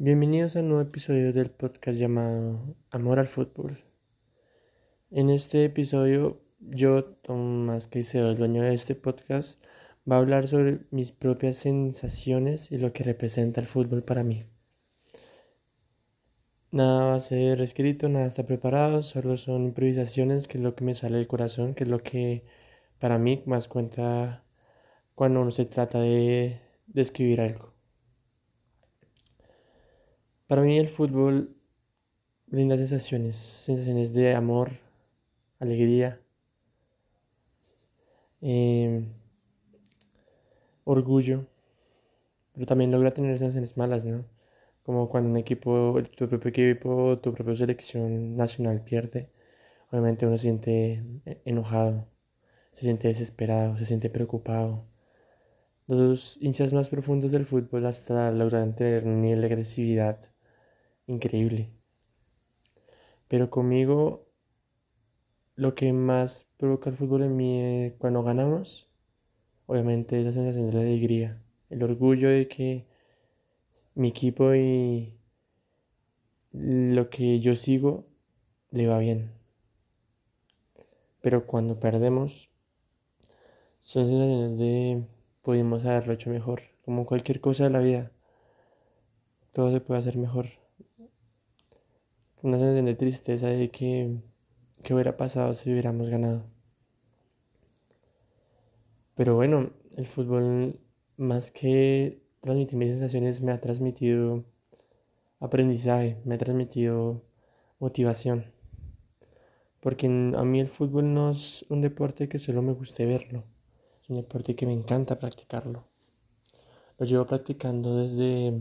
Bienvenidos a un nuevo episodio del podcast llamado Amor al Fútbol. En este episodio, yo, Tomás Caicedo, el dueño de este podcast, va a hablar sobre mis propias sensaciones y lo que representa el fútbol para mí. Nada va a ser escrito, nada está preparado, solo son improvisaciones, que es lo que me sale del corazón, que es lo que para mí más cuenta cuando uno se trata de, de escribir algo. Para mí el fútbol brinda sensaciones, sensaciones de amor, alegría, em, orgullo, pero también logra tener sensaciones malas, ¿no? Como cuando un equipo, tu propio equipo, tu propia selección nacional pierde, obviamente uno se siente enojado, se siente desesperado, se siente preocupado. Los hinchas más profundos del fútbol hasta logran tener nivel de agresividad increíble. Pero conmigo lo que más provoca el fútbol en mí eh, cuando ganamos, obviamente es la sensación de la alegría, el orgullo de que mi equipo y lo que yo sigo le va bien. Pero cuando perdemos, son sensaciones de pudimos haberlo hecho mejor, como cualquier cosa de la vida. Todo se puede hacer mejor una sensación de tristeza de que, qué hubiera pasado si hubiéramos ganado. Pero bueno, el fútbol más que transmitir mis sensaciones me ha transmitido aprendizaje, me ha transmitido motivación. Porque a mí el fútbol no es un deporte que solo me guste verlo, es un deporte que me encanta practicarlo. Lo llevo practicando desde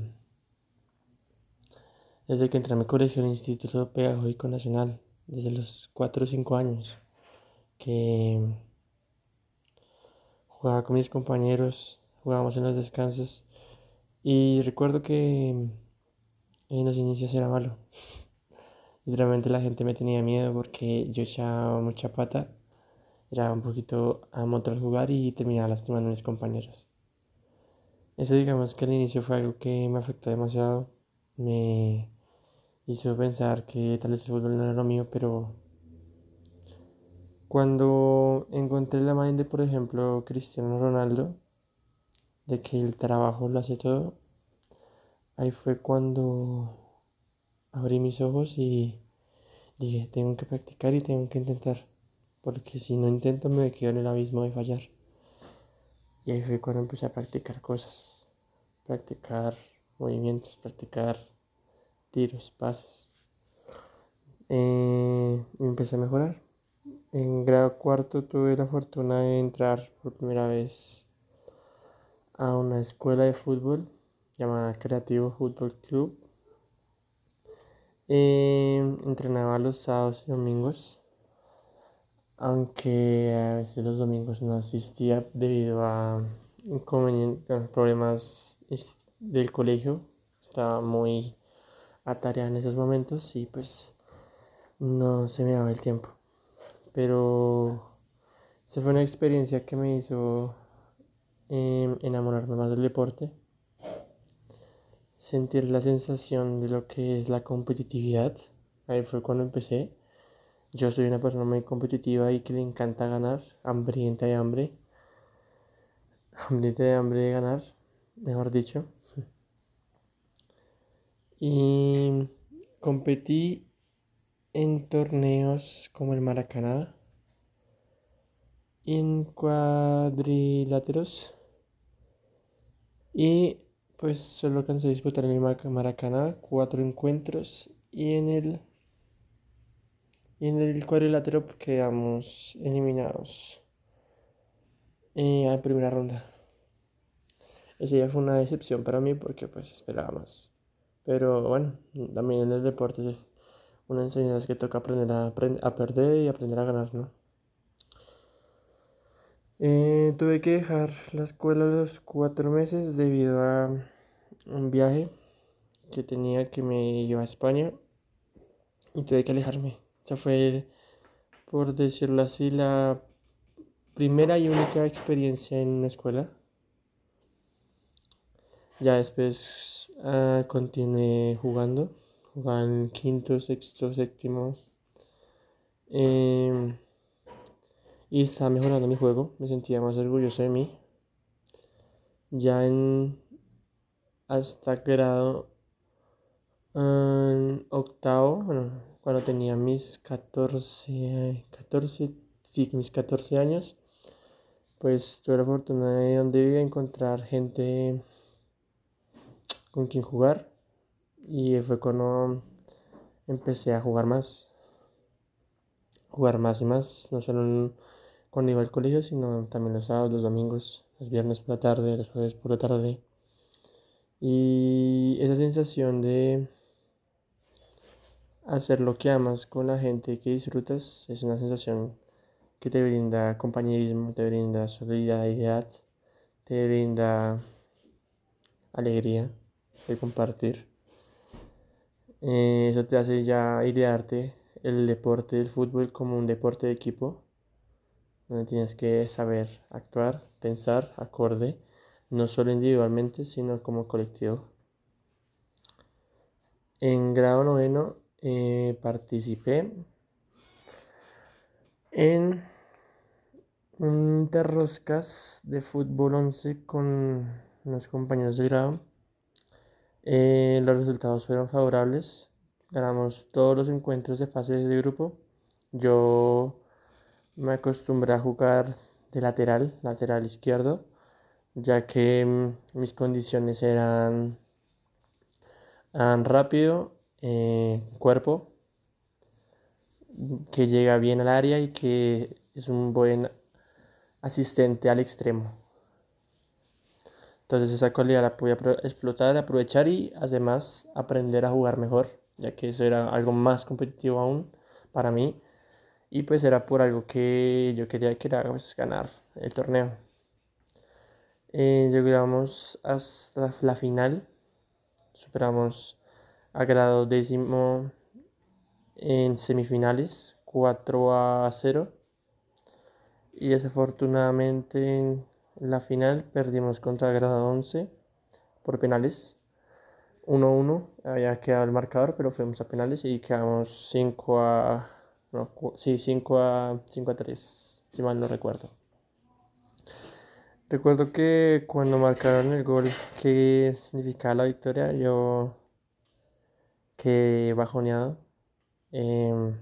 desde que entré a mi colegio, el Instituto Pedagógico Nacional, desde los 4 o 5 años, que jugaba con mis compañeros, jugábamos en los descansos, y recuerdo que en los inicios era malo. Literalmente la gente me tenía miedo porque yo echaba mucha pata, era un poquito a al jugar y terminaba lastimando a mis compañeros. Eso digamos que al inicio fue algo que me afectó demasiado, me hizo pensar que tal vez el fútbol no era lo mío, pero cuando encontré la imagen de, por ejemplo, Cristiano Ronaldo, de que el trabajo lo hace todo, ahí fue cuando abrí mis ojos y dije, tengo que practicar y tengo que intentar, porque si no intento me quedo en el abismo de fallar. Y ahí fue cuando empecé a practicar cosas, practicar movimientos, practicar tiros, pases. Eh, empecé a mejorar. En grado cuarto tuve la fortuna de entrar por primera vez a una escuela de fútbol llamada Creativo Fútbol Club. Eh, entrenaba los sábados y domingos, aunque a veces los domingos no asistía debido a inconvenientes, problemas del colegio. Estaba muy a tarea en esos momentos y pues no se me daba el tiempo. Pero esa fue una experiencia que me hizo em, enamorarme más del deporte, sentir la sensación de lo que es la competitividad. Ahí fue cuando empecé. Yo soy una persona muy competitiva y que le encanta ganar, hambrienta de hambre. Hambrienta de hambre de ganar, mejor dicho. Y competí en torneos como el Maracaná, en cuadriláteros y pues solo alcancé a disputar en el Maracaná cuatro encuentros y en el y en el cuadrilátero quedamos eliminados en la primera ronda. Ese ya fue una decepción para mí porque pues esperaba más. Pero bueno, también en el deporte una enseñanza es que toca aprender a, a perder y aprender a ganar, ¿no? Eh, tuve que dejar la escuela los cuatro meses debido a un viaje que tenía que me llevar a España y tuve que alejarme. Esa fue, por decirlo así, la primera y única experiencia en una escuela Ya después ah, continué jugando, jugaba en quinto, sexto, séptimo. Em, y estaba mejorando mi juego, me sentía más orgulloso de mí. Ya en hasta grado en octavo, bueno, cuando tenía mis 14, 14, sí, mis 14 años, pues tuve la fortuna de donde vivía encontrar gente con quien jugar. Y fue cuando empecé a jugar más, jugar más y más, no solo cuando iba al colegio, sino también los sábados, los domingos, los viernes por la tarde, los jueves por la tarde. Y esa sensación de hacer lo que amas con la gente que disfrutas es una sensación que te brinda compañerismo, te brinda solidaridad, te brinda alegría de compartir. Eh, eso te hace ya idearte el deporte del fútbol como un deporte de equipo, donde tienes que saber actuar, pensar acorde, no solo individualmente, sino como colectivo. En grado noveno eh, participé en un interroscas de fútbol 11 con unos compañeros de grado. Eh, los resultados fueron favorables. Ganamos todos los encuentros de fase de grupo. Yo me acostumbré a jugar de lateral, lateral izquierdo, ya que mm, mis condiciones eran, rápido eh, cuerpo que llega bien al área y que es un buen asistente al extremo. Entonces esa cualidad la pude explotar, aprovechar y además aprender a jugar mejor, ya que eso era algo más competitivo aún para mí. Y pues era por algo que yo quería que era pues, ganar el torneo. Eh, llegamos hasta la final, superamos a grado décimo en semifinales 4 a 0 y desafortunadamente en la final perdimos contra grado 11 por penales 1-1 había quedado el marcador pero fuimos a penales y quedamos 5 a no, sí, 5 a 5 a 3 si mal no recuerdo recuerdo que cuando marcaron el gol que significaba la victoria yo que bajoneado. Em,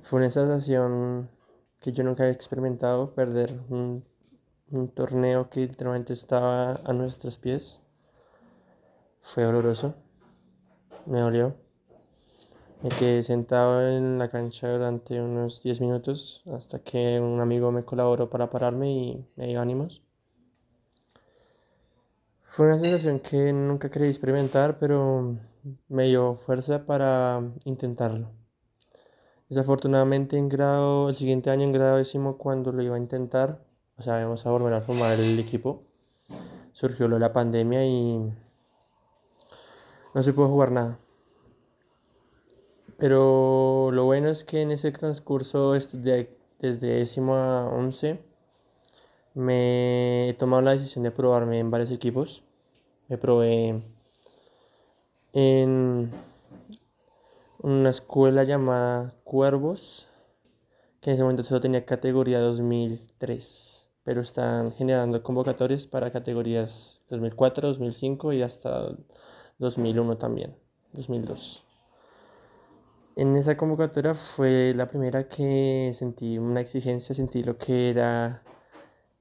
fue una sensación que yo nunca había experimentado, perder un, torneo que literalmente estaba a nuestros pies. Fue doloroso, me dolió. Me quedé sentado en la cancha durante unos 10 minutos hasta que un amigo me colaboró para pararme y me dio ánimos. Fue una sensación que nunca quería experimentar, pero me dio fuerza para intentarlo. Desafortunadamente en grado, el siguiente año en grado décimo cuando lo iba a intentar, o sea, íbamos a volver a formar el equipo, surgió la pandemia y no se pudo jugar nada. Pero lo bueno es que en ese transcurso desde décimo a once me he tomado la decisión de probarme en varios equipos. Me probé en una escuela llamada Cuervos, que en ese momento solo tenía categoría 2003, pero están generando convocatorias para categorías 2004, 2005 y hasta 2001 también, 2002. En esa convocatoria fue la primera que sentí una exigencia, sentí lo que era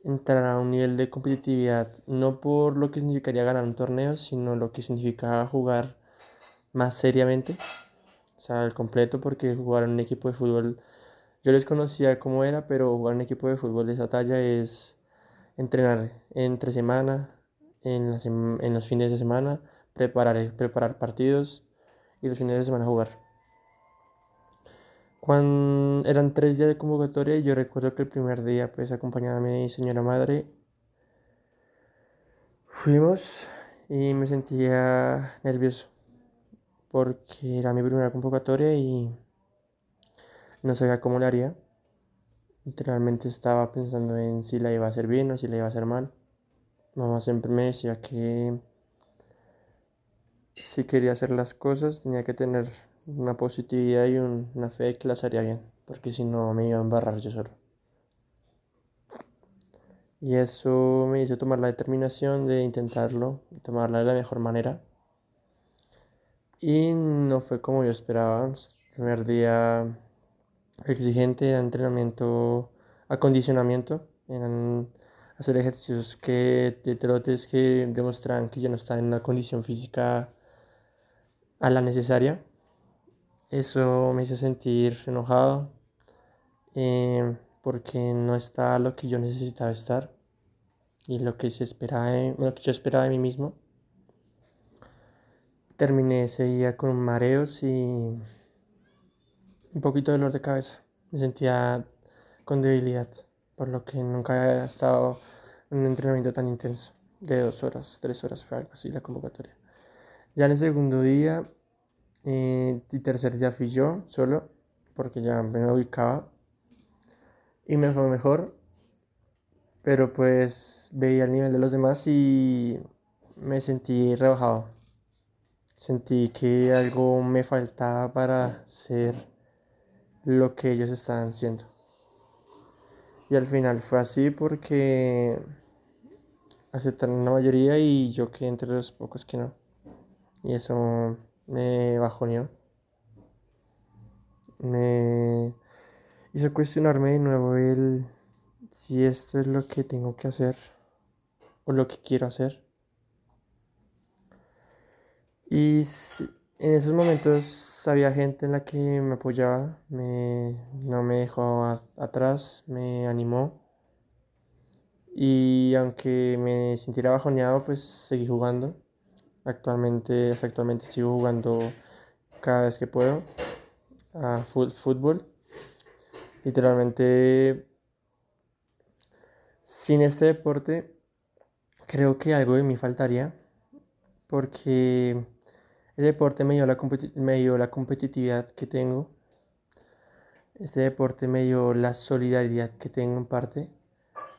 entrar a un nivel de competitividad, no por lo que significaría ganar un torneo, sino lo que significaba jugar más seriamente, o sea, al completo, porque jugar en un equipo de fútbol, yo les conocía cómo era, pero jugar en un equipo de fútbol de esa talla es entrenar entre semana, en, en los fines de semana, preparar, preparar partidos y los fines de semana jugar. Cuando eran tres días de convocatoria, yo recuerdo que el primer día, pues acompañaba a mi señora madre, fuimos y me sentía nervioso porque era mi primera convocatoria y no sabía cómo la haría. Literalmente estaba pensando en si la iba a hacer bien o si la iba a hacer mal. Mamá siempre me decía que si quería hacer las cosas tenía que tener una positividad y una fe de que las haría bien, porque si no me iba a embarrar yo solo. Y eso me hizo tomar la determinación de intentarlo, tomarla de la mejor manera. Y no fue como yo esperaba. El primer día exigente de entrenamiento, acondicionamiento, eran hacer ejercicios que de trotes que demostraban que yo no estaba en una condición física a la necesaria. Eso me hizo sentir enojado eh, porque no estaba lo que yo necesitaba estar y lo que, se esperaba lo que yo esperaba de mí mismo. Terminé ese día con mareos y un poquito de dolor de cabeza. Me sentía con debilidad, por lo que nunca había estado en un entrenamiento tan intenso, de dos horas, tres horas fue algo así la convocatoria. Ya en el segundo día eh, y tercer día fui yo solo, porque ya me ubicaba y me fue mejor, pero pues veía el nivel de los demás y me sentí rebajado. Sentí que algo me faltaba para ser lo que ellos estaban haciendo. Y al final fue así porque aceptaron la mayoría y yo quedé entre los pocos que no. Y eso me bajoneó. Me hizo cuestionarme de nuevo el si esto es lo que tengo que hacer o lo que quiero hacer. Y en esos momentos había gente en la que me apoyaba, me, no me dejó atrás, me animó. Y aunque me sintiera bajoneado, pues seguí jugando. Actualmente, actualmente sigo jugando cada vez que puedo a fútbol. Literalmente, sin este deporte, creo que algo de mí faltaría. Porque el deporte me dio, la me dio la competitividad que tengo. Este deporte me dio la solidaridad que tengo en parte.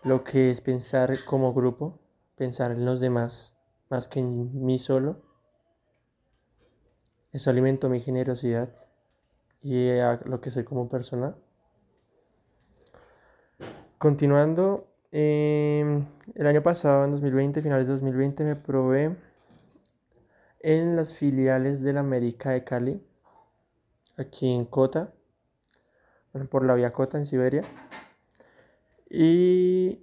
Lo que es pensar como grupo, pensar en los demás más que en mí solo. Eso alimentó mi generosidad y a lo que soy como persona. Continuando, em, el año pasado, en 2020, finales de 2020, me probé en las filiales de la América de Cali, aquí en Cota, por la vía Cota en Siberia. Y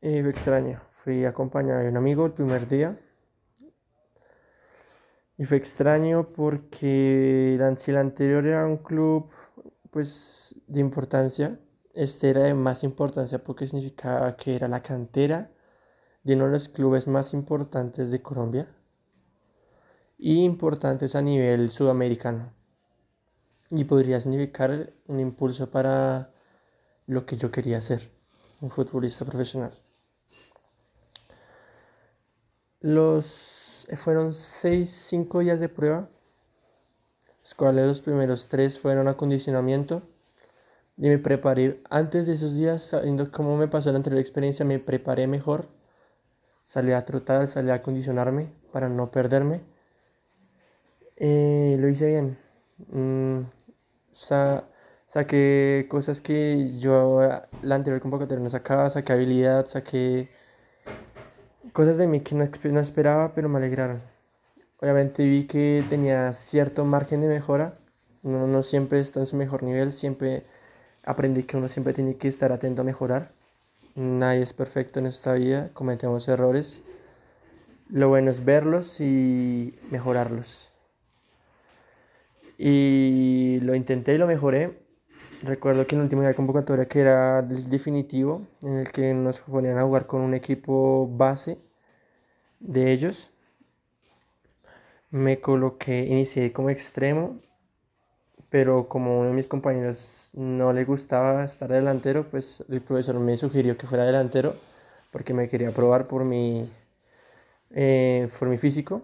eh, fue extraño, fui acompañado de un amigo el primer día. Y fue extraño porque si el anterior era un club pues de importancia, este era de más importancia porque significaba que era la cantera de uno de los clubes más importantes de Colombia importantes a nivel sudamericano. Y podría significar un impulso para lo que yo quería ser, un futbolista profesional. Los fueron 6, 5 días de prueba, los cuales los primeros tres fueron acondicionamiento. Y me preparé antes de esos días, sabiendo cómo me pasó la anterior experiencia, me preparé mejor. Salí a trotar, salí a acondicionarme para no perderme eh, lo hice bien. Mm, saqué cosas que yo la anterior convocatoria no sacaba, saqué habilidad, saqué cosas de mí que no, no esperaba, pero me alegraron. Obviamente vi que tenía cierto margen de mejora. Uno no siempre está en su mejor nivel, siempre aprendí que uno siempre tiene que estar atento a mejorar. Nadie es perfecto en esta vida, cometemos errores. Lo bueno es verlos y mejorarlos. Y lo intenté y lo mejoré. Recuerdo que en la última convocatoria, que era el definitivo, en el que nos ponían a jugar con un equipo base de ellos, me coloqué, inicié como extremo, pero como uno de mis compañeros no le gustaba estar delantero, pues el profesor me sugirió que fuera delantero porque me quería probar por mi, eh, por mi físico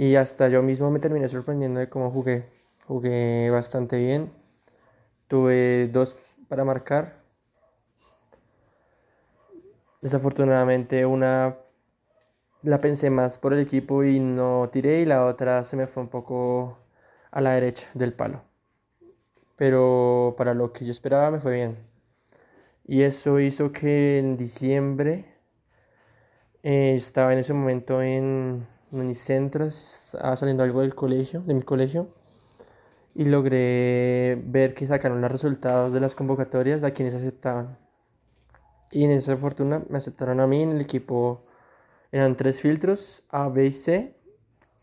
y hasta yo mismo me terminé sorprendiendo de cómo jugué. Jugué bastante bien. Tuve dos para marcar. Desafortunadamente una la pensé más por el equipo y no tiré y la otra se me fue un poco a la derecha del palo. Pero para lo que yo esperaba me fue bien. Y eso hizo que en diciembre eh, estaba en ese momento en Unicentro, estaba saliendo algo del colegio, de mi colegio, y logré ver que sacaron los resultados de las convocatorias a quienes aceptaban. Y en esa fortuna me aceptaron a mí en el equipo. Eran tres filtros, A, B y C.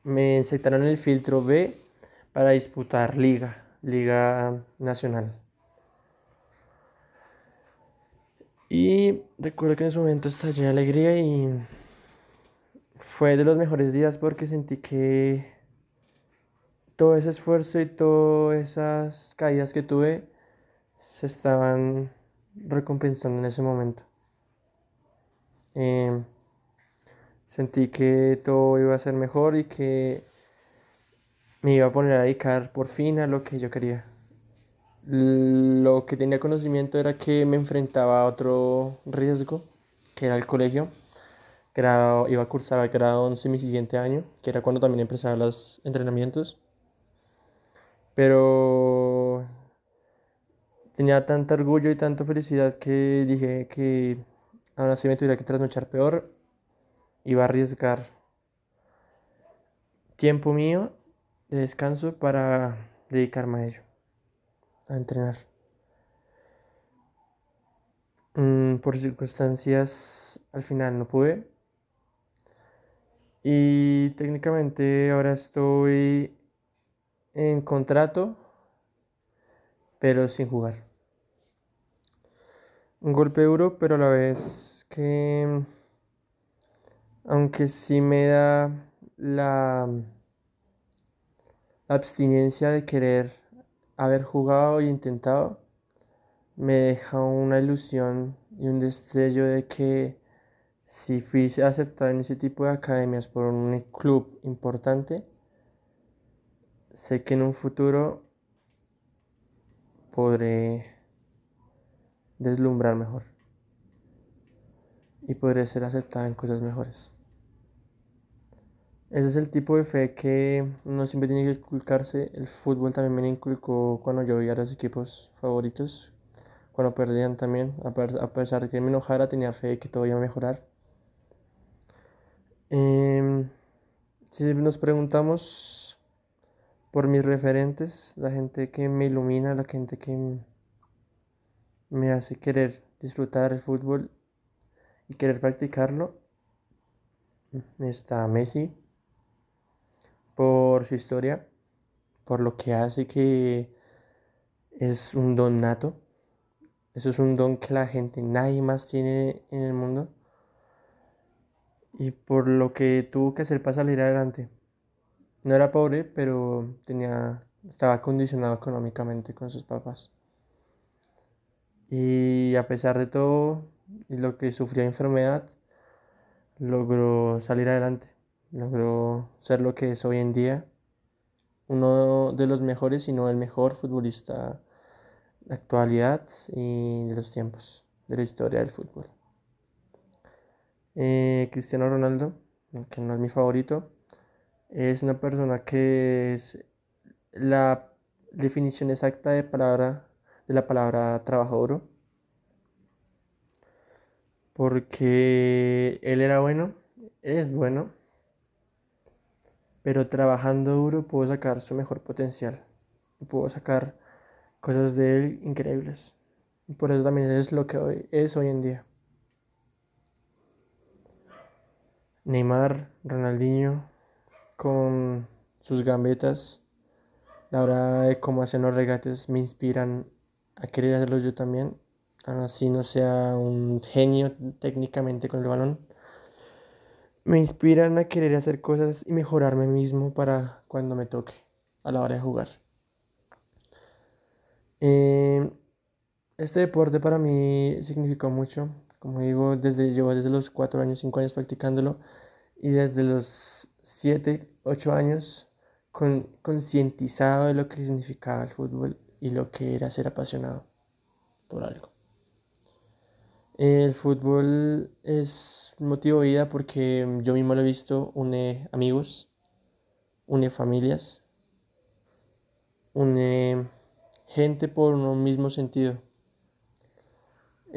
Me aceptaron el filtro B para disputar liga, liga nacional. Y recuerdo que en ese momento estallé de alegría y fue de los mejores días porque sentí que todo ese esfuerzo y todas esas caídas que tuve se estaban recompensando en ese momento. Em, sentí que todo iba a ser mejor y que me iba a poner a dedicar por fin a lo que yo quería. Lo que tenía conocimiento era que me enfrentaba a otro riesgo, que era el colegio. Grado, iba a cursar el grado 11 mi siguiente año, que era cuando también empezaba los entrenamientos. Pero tenía tanto orgullo y tanta felicidad que dije que ahora sí me tuviera que trasnochar peor. Iba a arriesgar tiempo mío de descanso para dedicarme a ello, a entrenar. Mm, por circunstancias al final no pude. Y técnicamente ahora estoy en contrato, pero sin jugar. Un golpe duro, pero a la vez que, aunque sí me da la, abstinencia de querer haber jugado e intentado, me deja una ilusión y un destello de que si fui aceptado en ese tipo de academias por un club importante, sé que en un futuro podré deslumbrar mejor y podré ser aceptado en cosas mejores. Ese es el tipo de fe que uno siempre tiene que inculcarse. El fútbol también me inculcó cuando yo veía a los equipos favoritos, cuando perdían también, a pesar de que me enojara, tenía fe que todo iba a mejorar. Em, si nos preguntamos por mis referentes, la gente que me ilumina, la gente que me hace querer disfrutar el fútbol y querer practicarlo. Está Messi, por su historia, por lo que hace que es un don nato. Eso es un don que la gente, nadie más tiene en el mundo. Y por lo que tuvo que hacer para salir adelante. No era pobre, pero tenía, estaba condicionado económicamente con sus papás. Y a pesar de todo y lo que sufrió enfermedad, logró salir adelante, logró ser lo que es hoy en día, uno de los mejores, si no el mejor futbolista de actualidad y de los tiempos, de la historia del fútbol. Eh, Cristiano Ronaldo, que no es mi favorito, es una persona que es la definición exacta de, palabra, de la palabra trabajo duro. Porque él era bueno, es bueno, pero trabajando duro pudo sacar su mejor potencial. Pudo sacar cosas de él increíbles. Por eso también es lo que hoy, es hoy en día. Neymar, Ronaldinho, con sus gambetas, la hora de cómo hacen los regates me inspiran a querer hacerlos yo también, así no sea un genio técnicamente con el balón. Me inspiran a querer hacer cosas y mejorarme mismo para cuando me toque a la hora de jugar. Eh, este deporte para mí significó mucho. Como digo, desde, llevo desde los 4 años, 5 años practicándolo y desde los 7, 8 años con, concientizado de lo que significaba el fútbol y lo que era ser apasionado por algo. El fútbol es motivo de vida porque yo mismo lo he visto, une amigos, une familias, une gente por un mismo sentido.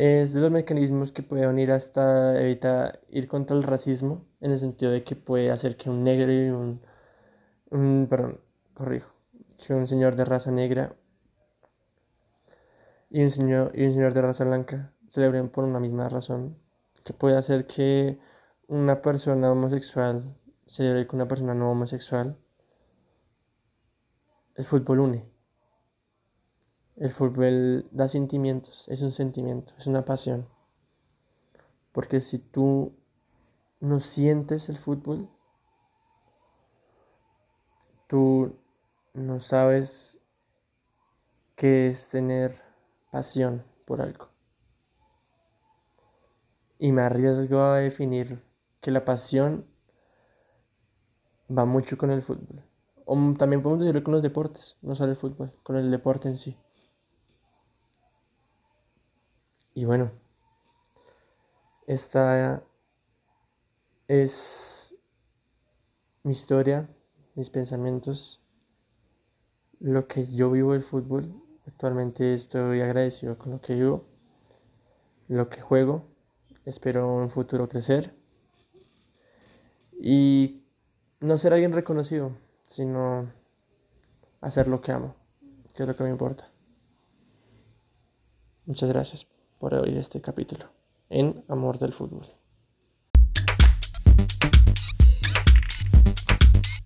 Es de los mecanismos que puede unir hasta evitar ir contra el racismo, en el sentido de que puede hacer que un negro y un, un perdón, corrijo, que un señor de raza negra y un señor, y un señor de raza blanca celebren por una misma razón, que puede hacer que una persona homosexual celebre con una persona no homosexual. El fútbol une. El fútbol da sentimientos, es un sentimiento, es una pasión. Porque si tú no sientes el fútbol, tú no sabes qué es tener pasión por algo. Y me arriesgo a definir que la pasión va mucho con el fútbol. O también podemos decirlo con los deportes, no solo el fútbol, con el deporte en sí. Y bueno, esta es mi historia, mis pensamientos, lo que yo vivo el fútbol. Actualmente estoy agradecido con lo que vivo, lo que juego. Espero en futuro crecer y no ser alguien reconocido, sino hacer lo que amo, que es lo que me importa. Muchas gracias por oír este capítulo en Amor del Fútbol.